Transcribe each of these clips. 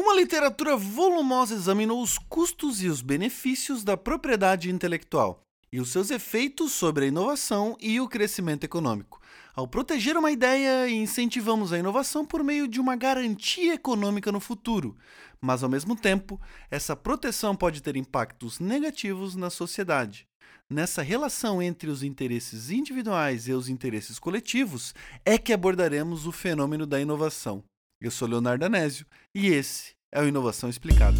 Uma literatura volumosa examinou os custos e os benefícios da propriedade intelectual e os seus efeitos sobre a inovação e o crescimento econômico. Ao proteger uma ideia, incentivamos a inovação por meio de uma garantia econômica no futuro, mas ao mesmo tempo, essa proteção pode ter impactos negativos na sociedade. Nessa relação entre os interesses individuais e os interesses coletivos é que abordaremos o fenômeno da inovação. Eu sou Leonardo Anésio e esse é o Inovação Explicada.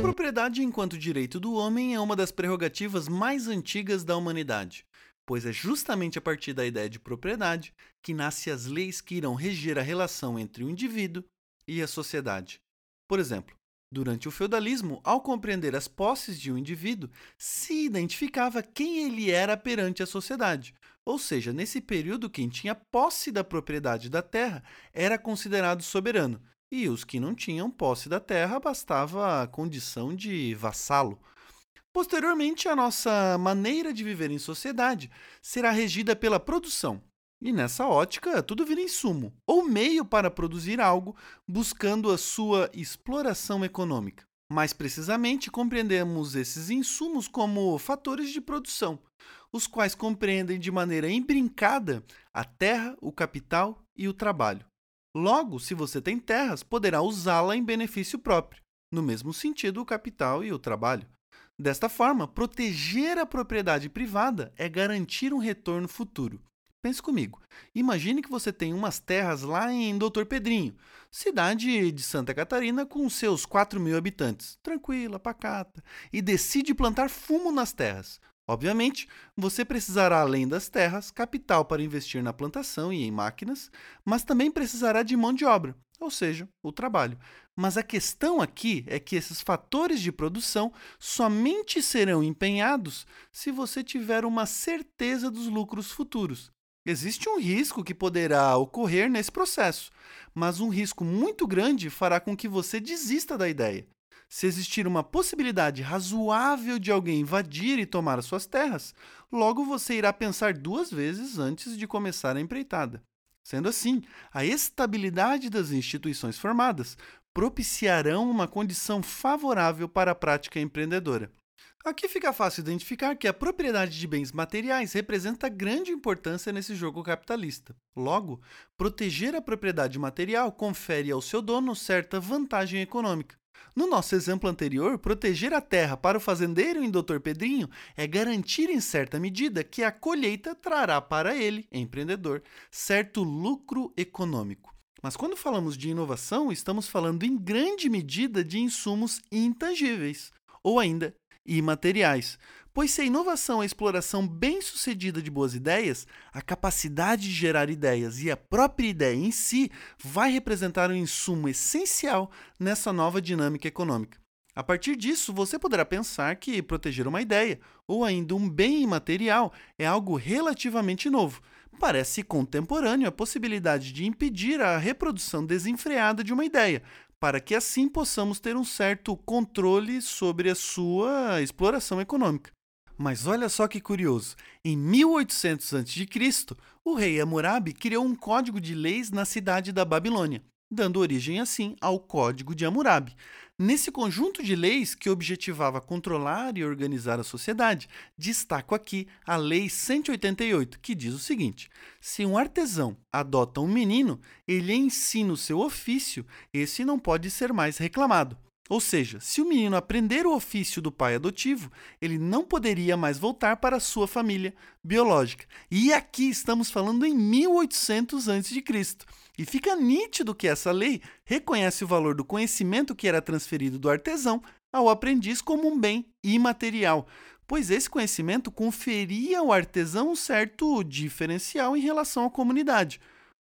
Propriedade enquanto direito do homem é uma das prerrogativas mais antigas da humanidade, pois é justamente a partir da ideia de propriedade que nascem as leis que irão reger a relação entre o indivíduo e a sociedade. Por exemplo, Durante o feudalismo, ao compreender as posses de um indivíduo, se identificava quem ele era perante a sociedade. Ou seja, nesse período, quem tinha posse da propriedade da terra era considerado soberano, e os que não tinham posse da terra bastava a condição de vassalo. Posteriormente, a nossa maneira de viver em sociedade será regida pela produção, e nessa ótica, tudo vira insumo, ou meio para produzir algo, buscando a sua exploração econômica. Mais precisamente, compreendemos esses insumos como fatores de produção, os quais compreendem de maneira imbrincada a terra, o capital e o trabalho. Logo, se você tem terras, poderá usá-la em benefício próprio, no mesmo sentido o capital e o trabalho. Desta forma, proteger a propriedade privada é garantir um retorno futuro. Pense comigo. Imagine que você tem umas terras lá em Doutor Pedrinho, cidade de Santa Catarina com seus 4 mil habitantes, tranquila, pacata, e decide plantar fumo nas terras. Obviamente, você precisará, além das terras, capital para investir na plantação e em máquinas, mas também precisará de mão de obra, ou seja, o trabalho. Mas a questão aqui é que esses fatores de produção somente serão empenhados se você tiver uma certeza dos lucros futuros. Existe um risco que poderá ocorrer nesse processo, mas um risco muito grande fará com que você desista da ideia. Se existir uma possibilidade razoável de alguém invadir e tomar as suas terras, logo você irá pensar duas vezes antes de começar a empreitada. Sendo assim, a estabilidade das instituições formadas propiciarão uma condição favorável para a prática empreendedora. Aqui fica fácil identificar que a propriedade de bens materiais representa grande importância nesse jogo capitalista. Logo, proteger a propriedade material confere ao seu dono certa vantagem econômica. No nosso exemplo anterior, proteger a terra para o fazendeiro em Dr. Pedrinho é garantir, em certa medida, que a colheita trará para ele, empreendedor, certo lucro econômico. Mas quando falamos de inovação, estamos falando em grande medida de insumos intangíveis, ou ainda imateriais. Pois se a inovação é a exploração bem-sucedida de boas ideias, a capacidade de gerar ideias e a própria ideia em si vai representar um insumo essencial nessa nova dinâmica econômica. A partir disso, você poderá pensar que proteger uma ideia, ou ainda um bem imaterial, é algo relativamente novo. Parece contemporâneo a possibilidade de impedir a reprodução desenfreada de uma ideia, para que assim possamos ter um certo controle sobre a sua exploração econômica. Mas olha só que curioso, em 1800 a.C., o rei Hammurabi criou um código de leis na cidade da Babilônia, dando origem assim ao Código de Hammurabi. Nesse conjunto de leis que objetivava controlar e organizar a sociedade, destaco aqui a Lei 188, que diz o seguinte: se um artesão adota um menino, ele ensina o seu ofício, esse não pode ser mais reclamado. Ou seja, se o menino aprender o ofício do pai adotivo, ele não poderia mais voltar para a sua família biológica. E aqui estamos falando em 1800 a.C. E fica nítido que essa lei reconhece o valor do conhecimento que era transferido do artesão ao aprendiz como um bem imaterial, pois esse conhecimento conferia ao artesão um certo diferencial em relação à comunidade.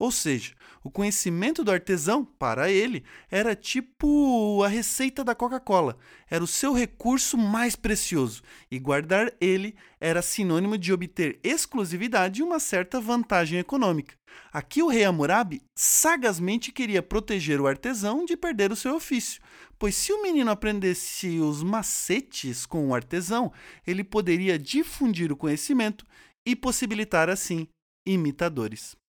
Ou seja, o conhecimento do artesão, para ele, era tipo a receita da Coca-Cola, era o seu recurso mais precioso, e guardar ele era sinônimo de obter exclusividade e uma certa vantagem econômica. Aqui o rei Hammurabi sagazmente queria proteger o artesão de perder o seu ofício, pois se o menino aprendesse os macetes com o artesão, ele poderia difundir o conhecimento e possibilitar assim imitadores.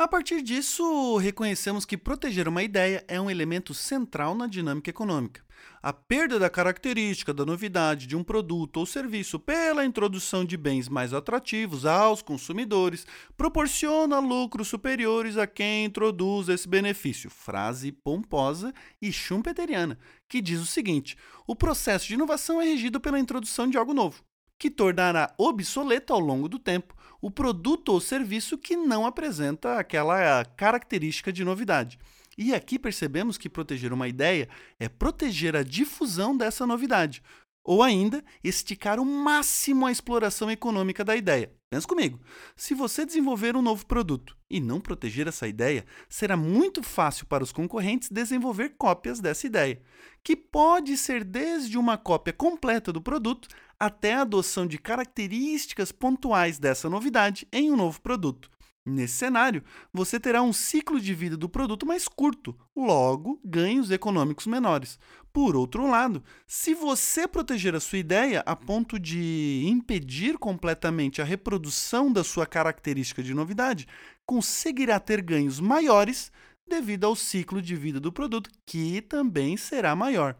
A partir disso, reconhecemos que proteger uma ideia é um elemento central na dinâmica econômica. A perda da característica da novidade de um produto ou serviço pela introdução de bens mais atrativos aos consumidores proporciona lucros superiores a quem introduz esse benefício. Frase pomposa e schumpeteriana, que diz o seguinte: o processo de inovação é regido pela introdução de algo novo, que tornará obsoleto ao longo do tempo o produto ou serviço que não apresenta aquela característica de novidade. E aqui percebemos que proteger uma ideia é proteger a difusão dessa novidade, ou ainda esticar o máximo a exploração econômica da ideia. Pensa comigo: se você desenvolver um novo produto e não proteger essa ideia, será muito fácil para os concorrentes desenvolver cópias dessa ideia, que pode ser desde uma cópia completa do produto até a adoção de características pontuais dessa novidade em um novo produto. Nesse cenário, você terá um ciclo de vida do produto mais curto, logo, ganhos econômicos menores. Por outro lado, se você proteger a sua ideia a ponto de impedir completamente a reprodução da sua característica de novidade, conseguirá ter ganhos maiores devido ao ciclo de vida do produto, que também será maior.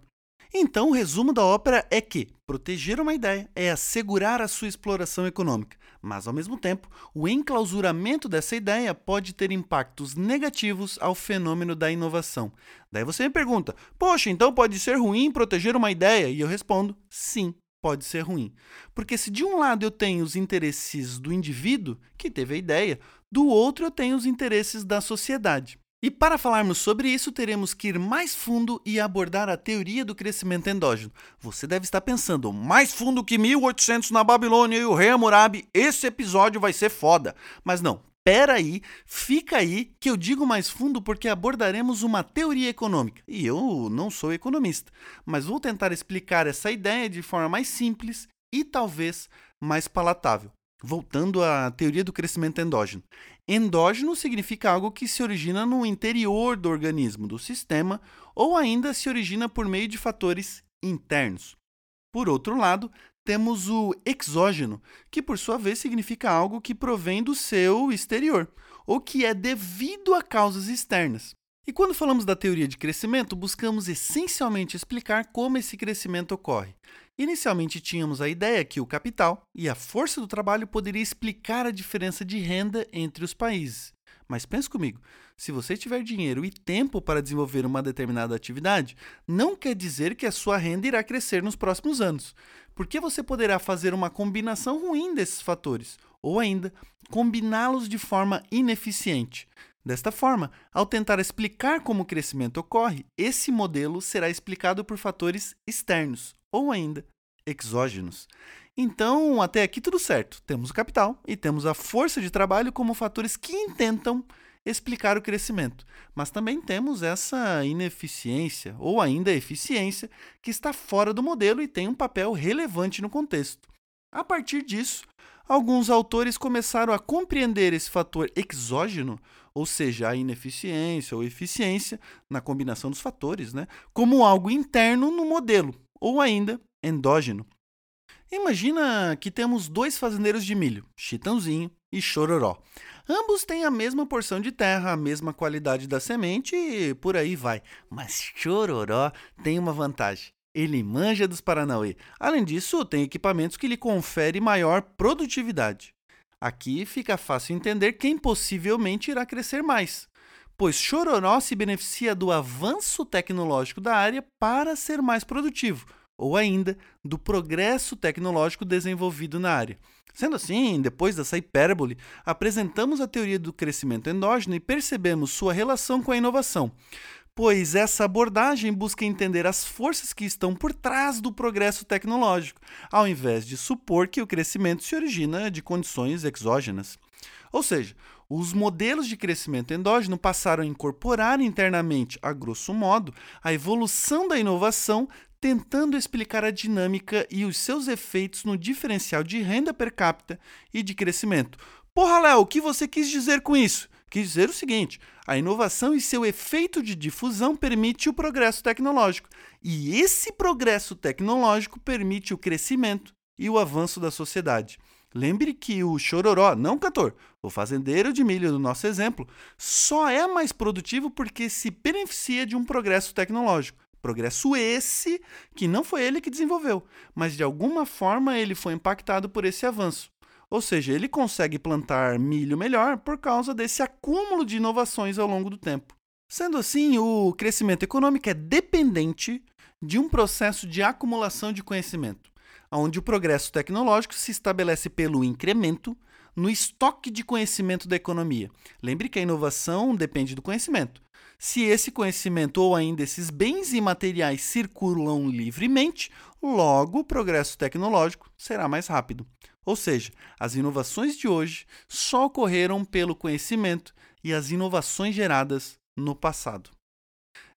Então, o resumo da ópera é que proteger uma ideia é assegurar a sua exploração econômica, mas, ao mesmo tempo, o enclausuramento dessa ideia pode ter impactos negativos ao fenômeno da inovação. Daí você me pergunta: poxa, então pode ser ruim proteger uma ideia? E eu respondo: sim, pode ser ruim. Porque se de um lado eu tenho os interesses do indivíduo, que teve a ideia, do outro eu tenho os interesses da sociedade. E para falarmos sobre isso, teremos que ir mais fundo e abordar a teoria do crescimento endógeno. Você deve estar pensando, mais fundo que 1800 na Babilônia e o rei Hammurabi, esse episódio vai ser foda. Mas não, pera aí, fica aí que eu digo mais fundo porque abordaremos uma teoria econômica. E eu não sou economista, mas vou tentar explicar essa ideia de forma mais simples e talvez mais palatável. Voltando à teoria do crescimento endógeno. Endógeno significa algo que se origina no interior do organismo, do sistema, ou ainda se origina por meio de fatores internos. Por outro lado, temos o exógeno, que por sua vez significa algo que provém do seu exterior, ou que é devido a causas externas. E quando falamos da teoria de crescimento, buscamos essencialmente explicar como esse crescimento ocorre. Inicialmente tínhamos a ideia que o capital e a força do trabalho poderia explicar a diferença de renda entre os países. Mas pense comigo, se você tiver dinheiro e tempo para desenvolver uma determinada atividade, não quer dizer que a sua renda irá crescer nos próximos anos, porque você poderá fazer uma combinação ruim desses fatores, ou ainda combiná-los de forma ineficiente. Desta forma, ao tentar explicar como o crescimento ocorre, esse modelo será explicado por fatores externos, ou ainda exógenos. Então, até aqui tudo certo. Temos o capital e temos a força de trabalho como fatores que intentam explicar o crescimento. Mas também temos essa ineficiência ou ainda eficiência que está fora do modelo e tem um papel relevante no contexto. A partir disso, alguns autores começaram a compreender esse fator exógeno, ou seja, a ineficiência ou eficiência na combinação dos fatores, né, como algo interno no modelo, ou ainda endógeno. Imagina que temos dois fazendeiros de milho, Chitãozinho e Chororó. Ambos têm a mesma porção de terra, a mesma qualidade da semente e por aí vai. Mas Chororó tem uma vantagem. Ele manja dos Paranauê. Além disso, tem equipamentos que lhe conferem maior produtividade. Aqui fica fácil entender quem possivelmente irá crescer mais, pois Chororó se beneficia do avanço tecnológico da área para ser mais produtivo, ou ainda do progresso tecnológico desenvolvido na área. Sendo assim, depois dessa hipérbole, apresentamos a teoria do crescimento endógeno e percebemos sua relação com a inovação, pois essa abordagem busca entender as forças que estão por trás do progresso tecnológico, ao invés de supor que o crescimento se origina de condições exógenas. Ou seja, os modelos de crescimento endógeno passaram a incorporar internamente, a grosso modo, a evolução da inovação tentando explicar a dinâmica e os seus efeitos no diferencial de renda per capita e de crescimento. Porra, Léo, o que você quis dizer com isso? Quis dizer o seguinte: a inovação e seu efeito de difusão permite o progresso tecnológico, e esse progresso tecnológico permite o crescimento e o avanço da sociedade. Lembre que o chororó, não cantor, o fazendeiro de milho do nosso exemplo, só é mais produtivo porque se beneficia de um progresso tecnológico. Progresso esse que não foi ele que desenvolveu, mas de alguma forma ele foi impactado por esse avanço. Ou seja, ele consegue plantar milho melhor por causa desse acúmulo de inovações ao longo do tempo. Sendo assim, o crescimento econômico é dependente de um processo de acumulação de conhecimento, onde o progresso tecnológico se estabelece pelo incremento no estoque de conhecimento da economia. Lembre que a inovação depende do conhecimento. Se esse conhecimento ou ainda esses bens imateriais circulam livremente, logo o progresso tecnológico será mais rápido. Ou seja, as inovações de hoje só ocorreram pelo conhecimento e as inovações geradas no passado.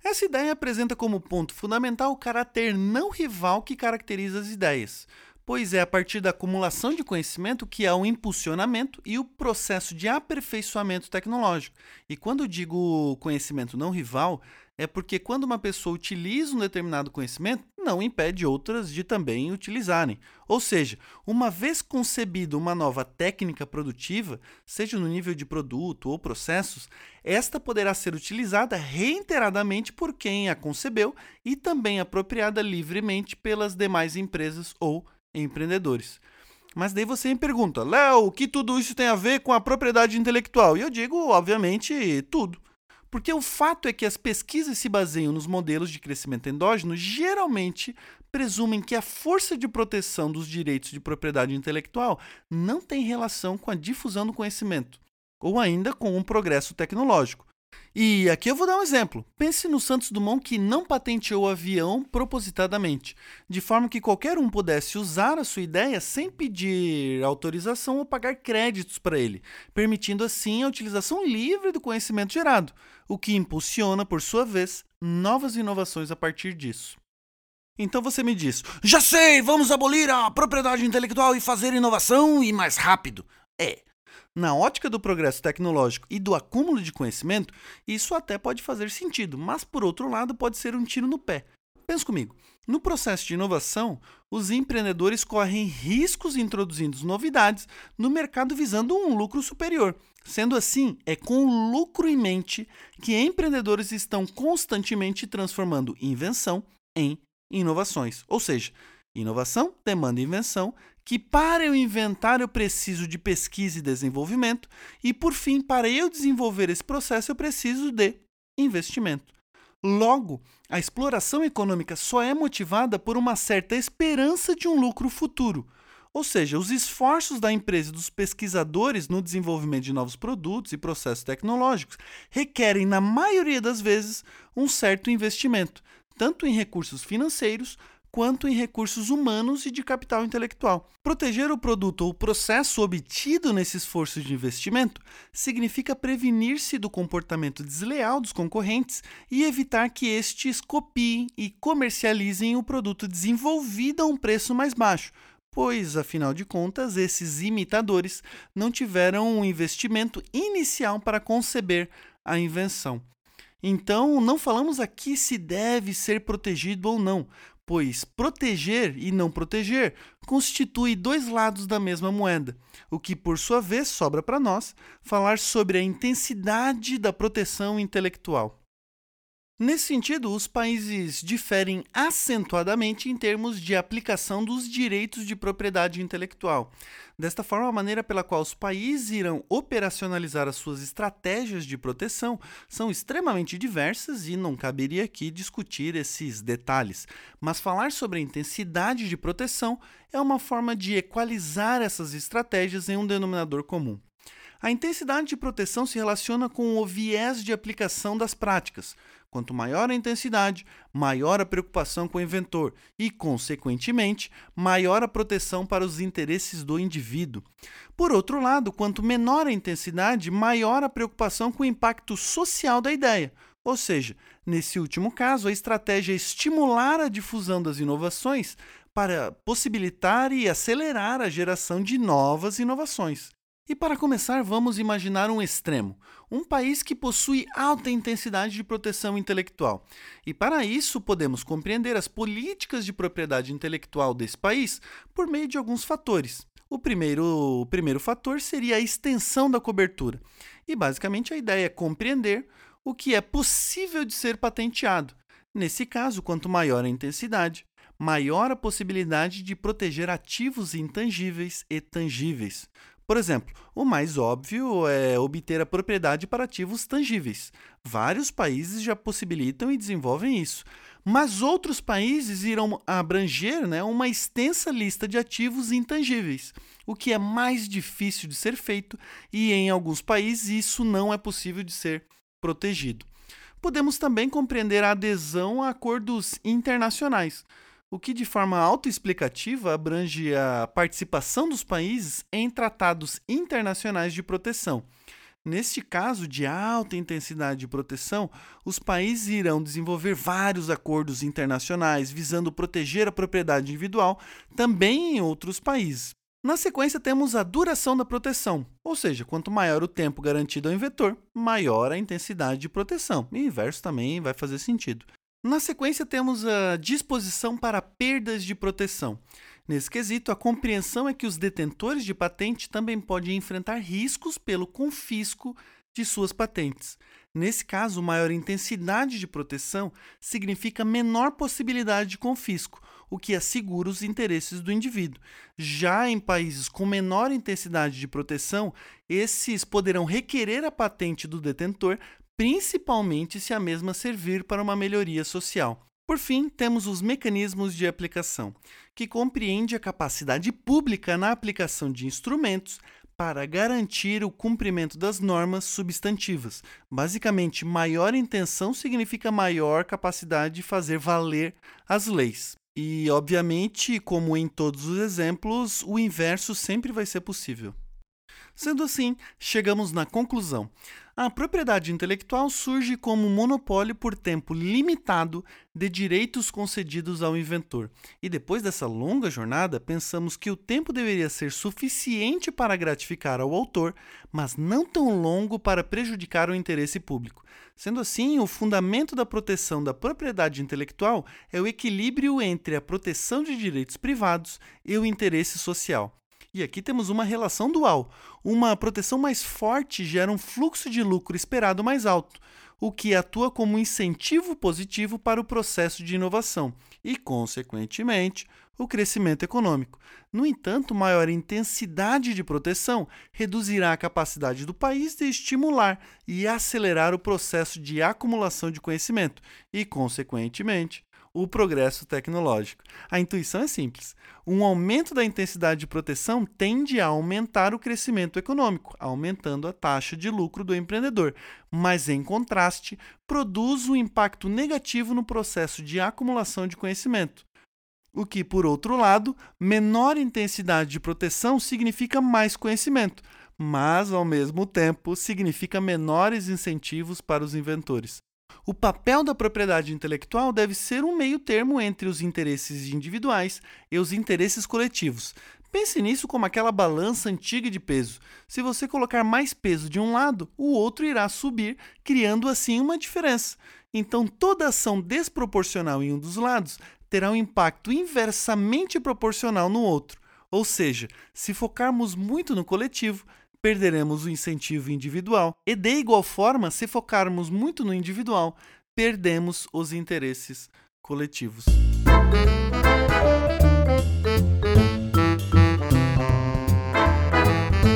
Essa ideia apresenta como ponto fundamental o caráter não rival que caracteriza as ideias, pois é a partir da acumulação de conhecimento que há o impulsionamento e o processo de aperfeiçoamento tecnológico. E quando digo conhecimento não rival, é porque quando uma pessoa utiliza um determinado conhecimento, não impede outras de também utilizarem. Ou seja, uma vez concebida uma nova técnica produtiva, seja no nível de produto ou processos, esta poderá ser utilizada reiteradamente por quem a concebeu e também apropriada livremente pelas demais empresas ou empreendedores. Mas daí você me pergunta, Léo, o que tudo isso tem a ver com a propriedade intelectual? E eu digo, obviamente, tudo. Porque o fato é que as pesquisas se baseiam nos modelos de crescimento endógeno, geralmente presumem que a força de proteção dos direitos de propriedade intelectual não tem relação com a difusão do conhecimento, ou ainda com um progresso tecnológico. E aqui eu vou dar um exemplo. Pense no Santos Dumont que não patenteou o avião propositadamente, de forma que qualquer um pudesse usar a sua ideia sem pedir autorização ou pagar créditos para ele, permitindo assim a utilização livre do conhecimento gerado, o que impulsiona, por sua vez, novas inovações a partir disso. Então você me diz: já sei, vamos abolir a propriedade intelectual e fazer inovação e mais rápido. É, na ótica do progresso tecnológico e do acúmulo de conhecimento, isso até pode fazer sentido, mas por outro lado pode ser um tiro no pé. Pensa comigo. No processo de inovação, os empreendedores correm riscos introduzindo novidades no mercado visando um lucro superior. Sendo assim, é com o lucro em mente que empreendedores estão constantemente transformando invenção em inovações. Ou seja, inovação demanda invenção que para eu inventar eu preciso de pesquisa e desenvolvimento, e por fim, para eu desenvolver esse processo eu preciso de investimento. Logo, a exploração econômica só é motivada por uma certa esperança de um lucro futuro. Ou seja, os esforços da empresa e dos pesquisadores no desenvolvimento de novos produtos e processos tecnológicos requerem, na maioria das vezes, um certo investimento, tanto em recursos financeiros quanto em recursos humanos e de capital intelectual. Proteger o produto ou o processo obtido nesse esforço de investimento significa prevenir-se do comportamento desleal dos concorrentes e evitar que estes copiem e comercializem o produto desenvolvido a um preço mais baixo, pois, afinal de contas, esses imitadores não tiveram um investimento inicial para conceber a invenção. Então, não falamos aqui se deve ser protegido ou não, pois proteger e não proteger constitui dois lados da mesma moeda, o que por sua vez sobra para nós falar sobre a intensidade da proteção intelectual. Nesse sentido, os países diferem acentuadamente em termos de aplicação dos direitos de propriedade intelectual. Desta forma, a maneira pela qual os países irão operacionalizar as suas estratégias de proteção são extremamente diversas e não caberia aqui discutir esses detalhes. Mas falar sobre a intensidade de proteção é uma forma de equalizar essas estratégias em um denominador comum. A intensidade de proteção se relaciona com o viés de aplicação das práticas. Quanto maior a intensidade, maior a preocupação com o inventor e, consequentemente, maior a proteção para os interesses do indivíduo. Por outro lado, quanto menor a intensidade, maior a preocupação com o impacto social da ideia. Ou seja, nesse último caso, a estratégia é estimular a difusão das inovações para possibilitar e acelerar a geração de novas inovações. E para começar, vamos imaginar um extremo, um país que possui alta intensidade de proteção intelectual. E para isso, podemos compreender as políticas de propriedade intelectual desse país por meio de alguns fatores. O primeiro, o primeiro fator seria a extensão da cobertura. E basicamente a ideia é compreender o que é possível de ser patenteado. Nesse caso, quanto maior a intensidade, maior a possibilidade de proteger ativos intangíveis e tangíveis. Por exemplo, o mais óbvio é obter a propriedade para ativos tangíveis. Vários países já possibilitam e desenvolvem isso. Mas outros países irão abranger né, uma extensa lista de ativos intangíveis, o que é mais difícil de ser feito e, em alguns países, isso não é possível de ser protegido. Podemos também compreender a adesão a acordos internacionais o que de forma autoexplicativa abrange a participação dos países em tratados internacionais de proteção. Neste caso de alta intensidade de proteção, os países irão desenvolver vários acordos internacionais visando proteger a propriedade individual também em outros países. Na sequência, temos a duração da proteção, ou seja, quanto maior o tempo garantido ao inventor, maior a intensidade de proteção. E inverso também vai fazer sentido. Na sequência, temos a disposição para perdas de proteção. Nesse quesito, a compreensão é que os detentores de patente também podem enfrentar riscos pelo confisco de suas patentes. Nesse caso, maior intensidade de proteção significa menor possibilidade de confisco, o que assegura os interesses do indivíduo. Já em países com menor intensidade de proteção, esses poderão requerer a patente do detentor principalmente se a mesma servir para uma melhoria social. Por fim, temos os mecanismos de aplicação, que compreende a capacidade pública na aplicação de instrumentos para garantir o cumprimento das normas substantivas. Basicamente, maior intenção significa maior capacidade de fazer valer as leis. E, obviamente, como em todos os exemplos, o inverso sempre vai ser possível. Sendo assim, chegamos na conclusão. A propriedade intelectual surge como monopólio por tempo limitado de direitos concedidos ao inventor. E depois dessa longa jornada, pensamos que o tempo deveria ser suficiente para gratificar ao autor, mas não tão longo para prejudicar o interesse público. Sendo assim, o fundamento da proteção da propriedade intelectual é o equilíbrio entre a proteção de direitos privados e o interesse social. E aqui temos uma relação dual. Uma proteção mais forte gera um fluxo de lucro esperado mais alto, o que atua como incentivo positivo para o processo de inovação e, consequentemente, o crescimento econômico. No entanto, maior intensidade de proteção reduzirá a capacidade do país de estimular e acelerar o processo de acumulação de conhecimento e, consequentemente, o progresso tecnológico. A intuição é simples. Um aumento da intensidade de proteção tende a aumentar o crescimento econômico, aumentando a taxa de lucro do empreendedor, mas, em contraste, produz um impacto negativo no processo de acumulação de conhecimento. O que, por outro lado, menor intensidade de proteção significa mais conhecimento, mas, ao mesmo tempo, significa menores incentivos para os inventores. O papel da propriedade intelectual deve ser um meio-termo entre os interesses individuais e os interesses coletivos. Pense nisso como aquela balança antiga de peso. Se você colocar mais peso de um lado, o outro irá subir, criando assim uma diferença. Então, toda ação desproporcional em um dos lados terá um impacto inversamente proporcional no outro. Ou seja, se focarmos muito no coletivo, perderemos o incentivo individual. E de igual forma, se focarmos muito no individual, perdemos os interesses coletivos.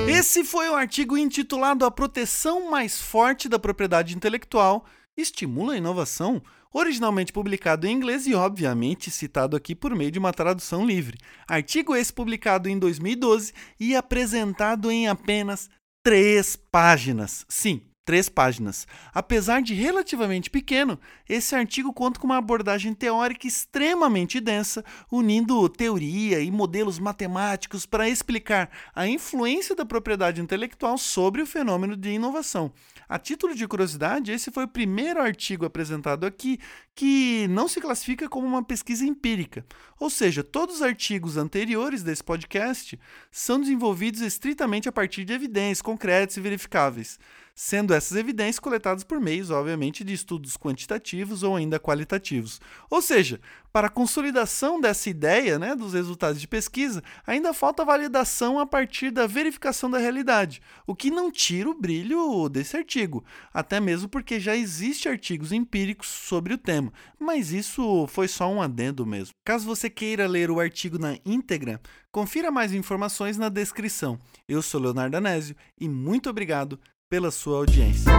Esse foi o artigo intitulado A Proteção Mais Forte da Propriedade Intelectual Estimula a Inovação, originalmente publicado em inglês e, obviamente, citado aqui por meio de uma tradução livre. Artigo esse publicado em 2012 e apresentado em apenas três páginas. Sim, três páginas. Apesar de relativamente pequeno, esse artigo conta com uma abordagem teórica extremamente densa, unindo teoria e modelos matemáticos para explicar a influência da propriedade intelectual sobre o fenômeno de inovação. A título de curiosidade, esse foi o primeiro artigo apresentado aqui que não se classifica como uma pesquisa empírica. Ou seja, todos os artigos anteriores desse podcast são desenvolvidos estritamente a partir de evidências concretas e verificáveis. Sendo essas evidências coletadas por meios, obviamente, de estudos quantitativos ou ainda qualitativos. Ou seja, para a consolidação dessa ideia né, dos resultados de pesquisa, ainda falta validação a partir da verificação da realidade, o que não tira o brilho desse artigo, até mesmo porque já existem artigos empíricos sobre o tema, mas isso foi só um adendo mesmo. Caso você queira ler o artigo na íntegra, confira mais informações na descrição. Eu sou Leonardo Anésio e muito obrigado pela sua audiência.